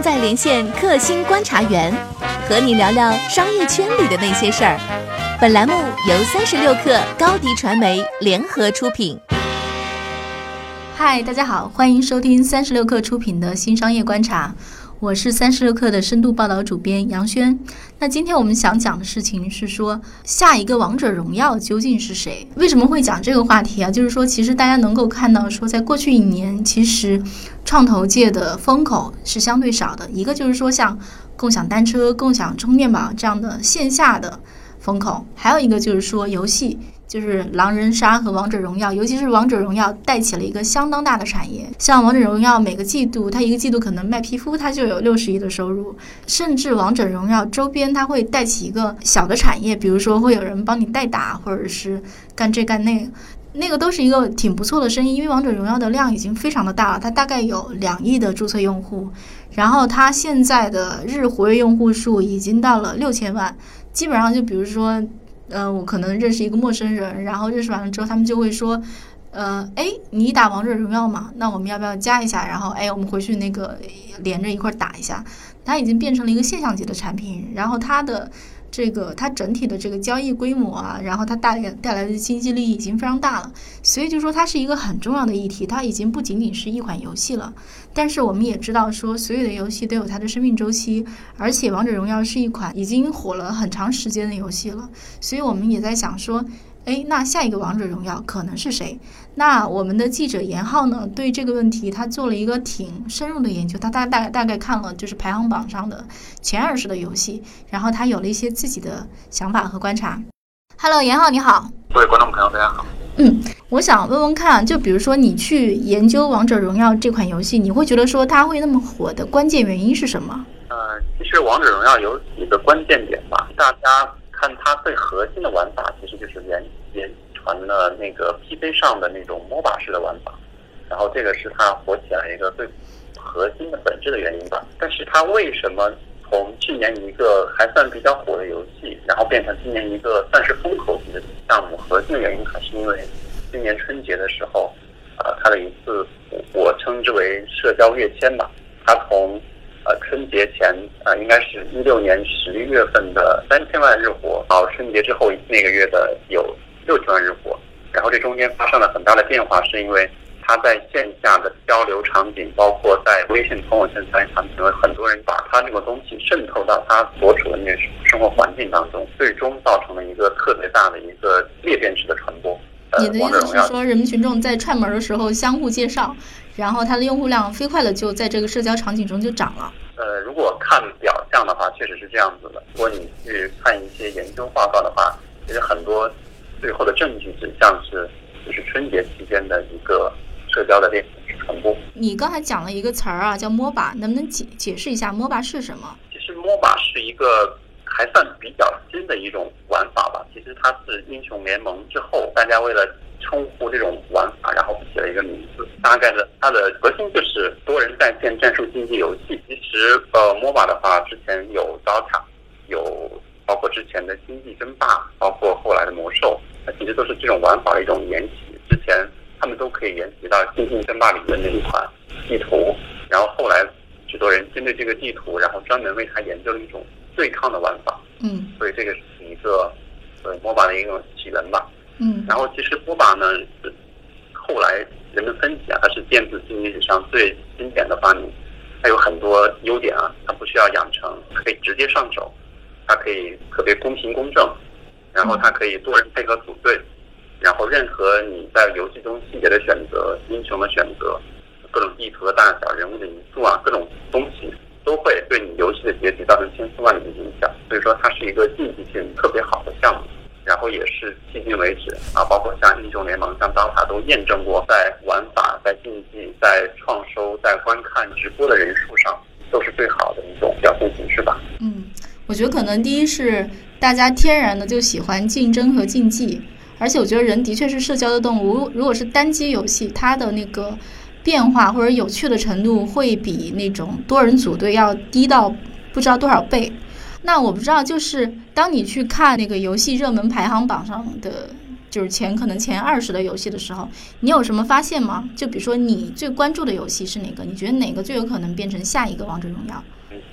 正在连线克星观察员，和你聊聊商业圈里的那些事儿。本栏目由三十六氪高低传媒联合出品。嗨，大家好，欢迎收听三十六氪出品的新商业观察。我是三十六氪的深度报道主编杨轩。那今天我们想讲的事情是说，下一个王者荣耀究竟是谁？为什么会讲这个话题啊？就是说，其实大家能够看到，说在过去一年，其实创投界的风口是相对少的。一个就是说，像共享单车、共享充电宝这样的线下的风口，还有一个就是说游戏。就是狼人杀和王者荣耀，尤其是王者荣耀带起了一个相当大的产业。像王者荣耀每个季度，它一个季度可能卖皮肤，它就有六十亿的收入。甚至王者荣耀周边，它会带起一个小的产业，比如说会有人帮你代打，或者是干这干那，那个都是一个挺不错的生意。因为王者荣耀的量已经非常的大了，它大概有两亿的注册用户，然后它现在的日活跃用户数已经到了六千万，基本上就比如说。嗯，我可能认识一个陌生人，然后认识完了之后，他们就会说，呃，哎，你打王者荣耀吗？那我们要不要加一下？然后，哎，我们回去那个连着一块打一下。它已经变成了一个现象级的产品，然后它的。这个它整体的这个交易规模啊，然后它带来带来的经济利益已经非常大了，所以就说它是一个很重要的议题，它已经不仅仅是一款游戏了。但是我们也知道说，所有的游戏都有它的生命周期，而且王者荣耀是一款已经火了很长时间的游戏了，所以我们也在想说。哎，那下一个王者荣耀可能是谁？那我们的记者严浩呢？对这个问题，他做了一个挺深入的研究。他大大大概看了就是排行榜上的前二十的游戏，然后他有了一些自己的想法和观察。Hello，严浩你好。各位观众朋友，大家好。嗯，我想问问看，就比如说你去研究王者荣耀这款游戏，你会觉得说它会那么火的关键原因是什么？呃，其实王者荣耀有几个关键点吧，大家。看它最核心的玩法，其实就是了那个 PC 上的那种 MOBA 式的玩法，然后这个是它火起来一个最核心的本质的原因吧。但是它为什么从去年一个还算比较火的游戏，然后变成今年一个算是风口级的项目？核心的原因还是因为今年春节的时候，啊，它的一次我称之为社交跃迁吧，它从。呃，春节前啊，应该是一六年十一月份的三千万日活，到春节之后那个月的有六千万日活，然后这中间发生了很大的变化，是因为它在线下的交流场景，包括在微信朋友圈交流场景，为很多人把它这个东西渗透到他所处的那个生活环境当中，最终造成了一个特别大的一个裂变式的传播。你的意思是说，人民群众在串门的时候相互介绍？然后它的用户量飞快的就在这个社交场景中就涨了。呃，如果看表象的话，确实是这样子的。如果你去看一些研究报告的话，其实很多最后的证据指向是，就是春节期间的一个社交的链传播。你刚才讲了一个词儿啊，叫 MOBA，能不能解解释一下 MOBA 是什么？其实 MOBA 是一个还算比较新的一种玩法吧。其实它是英雄联盟之后，大家为了称呼这种玩法，然后起了一个名字。大概的，它的核心就是多人在线战术竞技游戏。其实，呃，MOBA 的话，之前有 DOTA，有包括之前的星际争霸，包括后来的魔兽，它其实都是这种玩法的一种延袭。之前他们都可以延袭到星际争霸里的那一款地图，然后后来许多人针对这个地图，然后专门为它研究了一种对抗的玩法。嗯，所以这个是一个呃 MOBA 的一种起源吧。嗯，然后其实波把呢，后来人们分析啊，它是电子竞技史上最经典的发明，它有很多优点啊，它不需要养成，可以直接上手，它可以特别公平公正，然后它可以多人配合组队，然后任何你在游戏中细节的选择、英雄的选择、各种地图的大小、人物的因素啊，各种东西都会对你游戏的结局造成千丝万缕的影响，所以说它是一个竞技性特别好的项目。然后也是迄今为止啊，包括像英雄联盟、像刀塔都验证过，在玩法、在竞技、在创收、在观看直播的人数上，都是最好的一种表现形式吧。嗯，我觉得可能第一是大家天然的就喜欢竞争和竞技，而且我觉得人的确是社交的动物。如果是单机游戏，它的那个变化或者有趣的程度会比那种多人组队要低到不知道多少倍。那我不知道，就是当你去看那个游戏热门排行榜上的就是前可能前二十的游戏的时候，你有什么发现吗？就比如说你最关注的游戏是哪个？你觉得哪个最有可能变成下一个王者荣耀？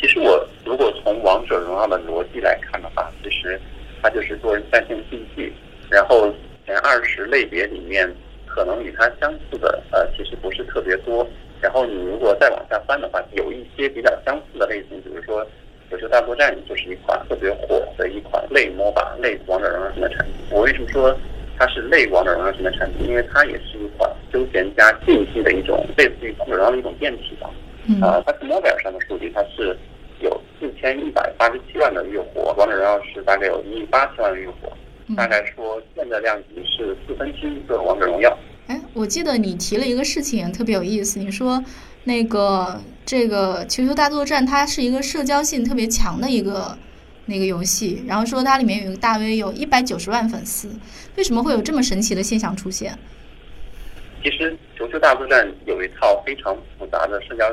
其实我如果从王者荣耀的逻辑来看的话，其实它就是多人在线竞技，然后前二十类别里面可能与它相似的呃其实不是特别多，然后你如果再往下翻的话，有一些比较相似的类型，比如说《九球大作战》就是一款特别火的一款类 MOBA 类王者荣耀型的产品。我为什么说？它是类王者荣耀型的产品，因为它也是一款休闲加竞技的一种类似于王者荣耀的一种变体吧。啊，它是 mobile 上的数据，它是千一百八十七万的月活，王者荣耀是大概有一亿八千万的月活，大概说现在量级是四分之一个王者荣耀。哎，我记得你提了一个事情特别有意思，你说那个这个球球大作战它是一个社交性特别强的一个。那个游戏，然后说它里面有一个大 V 有一百九十万粉丝，为什么会有这么神奇的现象出现？其实球球大作战有一套非常复杂的社交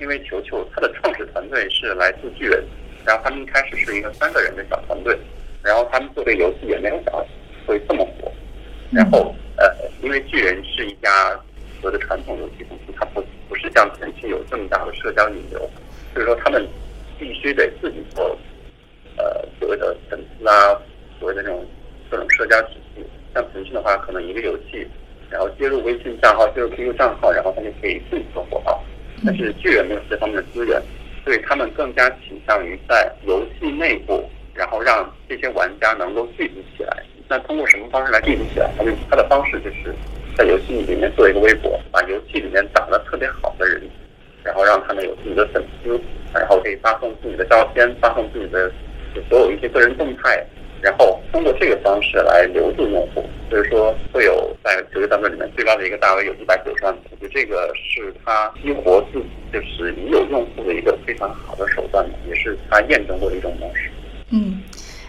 因为球球它的创始团队是来自巨人，然后他们一开始是一个三个人的小团队，然后他们做这个游戏也没有想到会这么火，然后呃，因为巨人是一家所谓的传统游戏公司，它不不是像腾讯有这么大的社交引流，所以说他们必须得自己做。呃，所谓的粉丝啊，所谓的那种各种社交体系，像腾讯的话，可能一个游戏，然后接入微信账号，接入 QQ 账号，然后它就可以自己做火爆。但是巨人没有这方面的资源，所以他们更加倾向于在游戏内部，然后让这些玩家能够聚集起来。那通过什么方式来聚集起来？他就他的方式就是在游戏里面做一个微博，把游戏里面打得特别好的人，然后让他们有自己的粉丝，然后可以发送自己的照片，发送自己的。所有一些个人动态，然后通过这个方式来留住用户，所以说会有在九个大作里面最高的一个大 V 有一百九十万，我觉得这个是他激活自己就是已有用户的一个非常好的手段，也是他验证过的一种模式。嗯，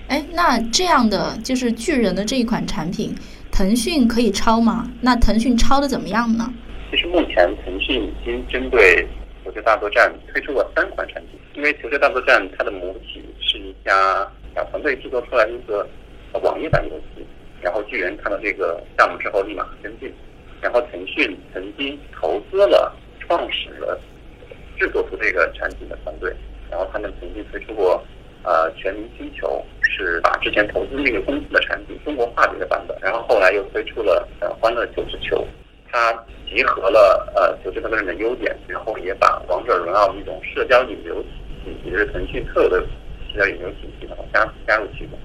哎，那这样的就是巨人的这一款产品，腾讯可以抄吗？那腾讯抄的怎么样呢？其实目前腾讯已经针对球球大作战推出了三款产品，因为球球大作战它的母体。是一家小团队制作出来一个网页版游戏，然后巨人看到这个项目之后立马跟进，然后腾讯曾经投资了创始了制作出这个产品的团队，然后他们曾经推出过呃全民星球，是把之前投资那个公司的产品中国化的一个版本，然后后来又推出了呃欢乐九十球，它集合了呃九十个人的优点，然后也把王者荣耀的一种社交引流体系，也是腾讯特有的。要有没有体系的加加入其中？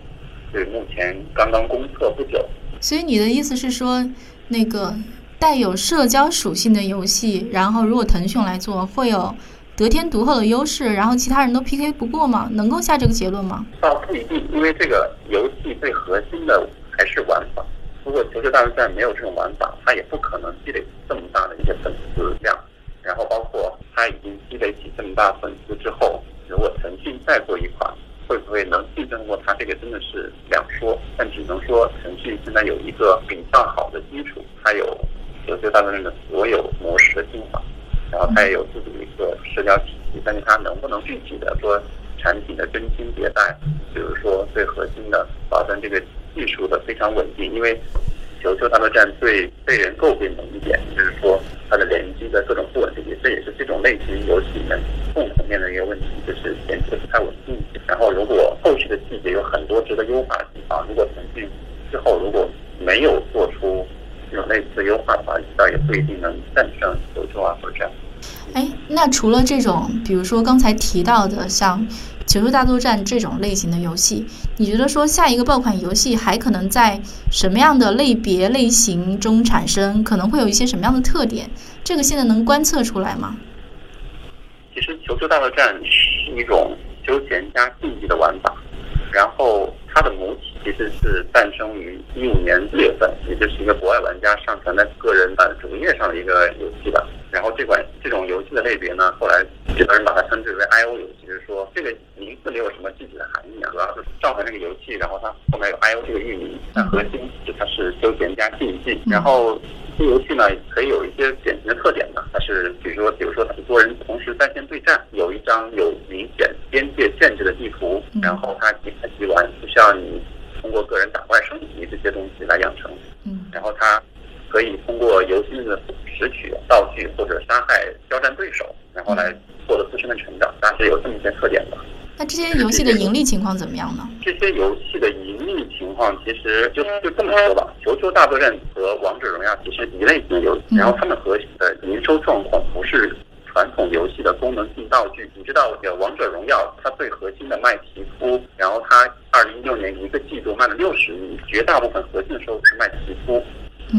对，目前刚刚公测不久。所以你的意思是说，那个带有社交属性的游戏，然后如果腾讯来做，会有得天独厚的优势，然后其他人都 PK 不过吗？能够下这个结论吗？倒不一定，因为这个游戏最核心的还是玩法。如果《球球大作战》没有这种玩法，它也不可能积累这么大的一些粉丝量。然后包括它已经积累起这么大粉丝之后。如果腾讯再做一款，会不会能竞争过它？这个真的是两说。但只能说，腾讯现在有一个比较好的基础，它有有最大的那个所有模式的精华，然后它也有自己的一个社交体系。但是它能不能具体的说产品的更新迭代，比如说最核心的保证这个技术的非常稳定？因为球球大作战最被人诟病的一点就是说。它的联机的各种不稳定性，这也是这种类型游戏里面共同面临一个问题，就是连接不太稳定。然后，如果后续的细节有很多值得优化的地方，如果腾讯之后如果没有做出这种类似的优化的话，倒也不一定能战胜九州啊或者这样。哎，那除了这种，比如说刚才提到的像。《球球大作战》这种类型的游戏，你觉得说下一个爆款游戏还可能在什么样的类别类型中产生？可能会有一些什么样的特点？这个现在能观测出来吗？其实《球球大作战》是一种休闲加竞技的玩法，然后它的母体其实是诞生于一五年四月份，也就是一个国外玩家上传在个人版主页上的一个游戏吧。然后这款这种游戏的类别呢，后来有的人把它称之为 I O 游戏，就是说这个名字没有什么具体的含义啊，主要是上传这个游戏，然后它后面有 I O 这个域名，但核心是它是休闲加竞技。然后这游戏呢，可以有一些典型的特点呢，它是比如说，比如说它是多人同时在线对战，有一张有明显边界限制的地图，然后它习，不需要你通过个人打怪升级这些东西来养成。嗯，然后它可以通过游戏的拾取道具或者杀害交战对手，然后来获得自身的成长，大致有这么一些特点吧。那这些游戏的盈利情况怎么样呢？这些游戏的盈利情况其实就就这么说吧，《球球大作战》和《王者荣耀》其实一类型的游戏，然后他们核心的营收状况不是传统游戏的功能性道具。你知道，《王者荣耀》它最核心的卖皮肤，然后它二零一六年一个季度卖了六十亿，绝大部分核心的收入是卖皮肤。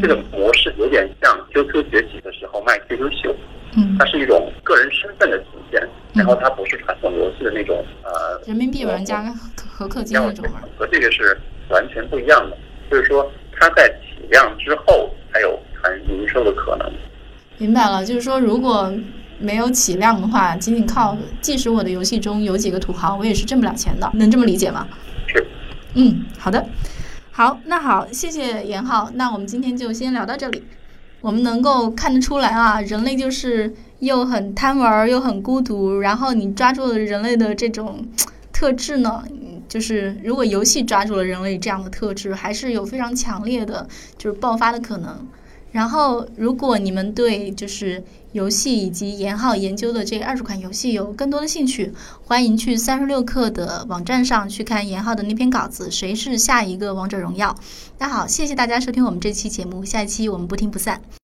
这个模式有点像 QQ 崛起的时候卖 QQ 秀，嗯它是一种个人身份的体现，然后它不是传统游戏的那种呃人民币玩家和氪金要那种玩。和这个是完全不一样的。就是说，它在体量之后才有谈营收的可能。明白了，就是说如果没有起量的话，仅仅靠即使我的游戏中有几个土豪，我也是挣不了钱的，能这么理解吗？是，嗯，好的，好，那好，谢谢严浩，那我们今天就先聊到这里。我们能够看得出来啊，人类就是又很贪玩，又很孤独。然后你抓住了人类的这种特质呢，嗯就是如果游戏抓住了人类这样的特质，还是有非常强烈的就是爆发的可能。然后，如果你们对就是游戏以及严浩研究的这二十款游戏有更多的兴趣，欢迎去三十六氪的网站上去看严浩的那篇稿子《谁是下一个王者荣耀》。那好，谢谢大家收听我们这期节目，下一期我们不听不散。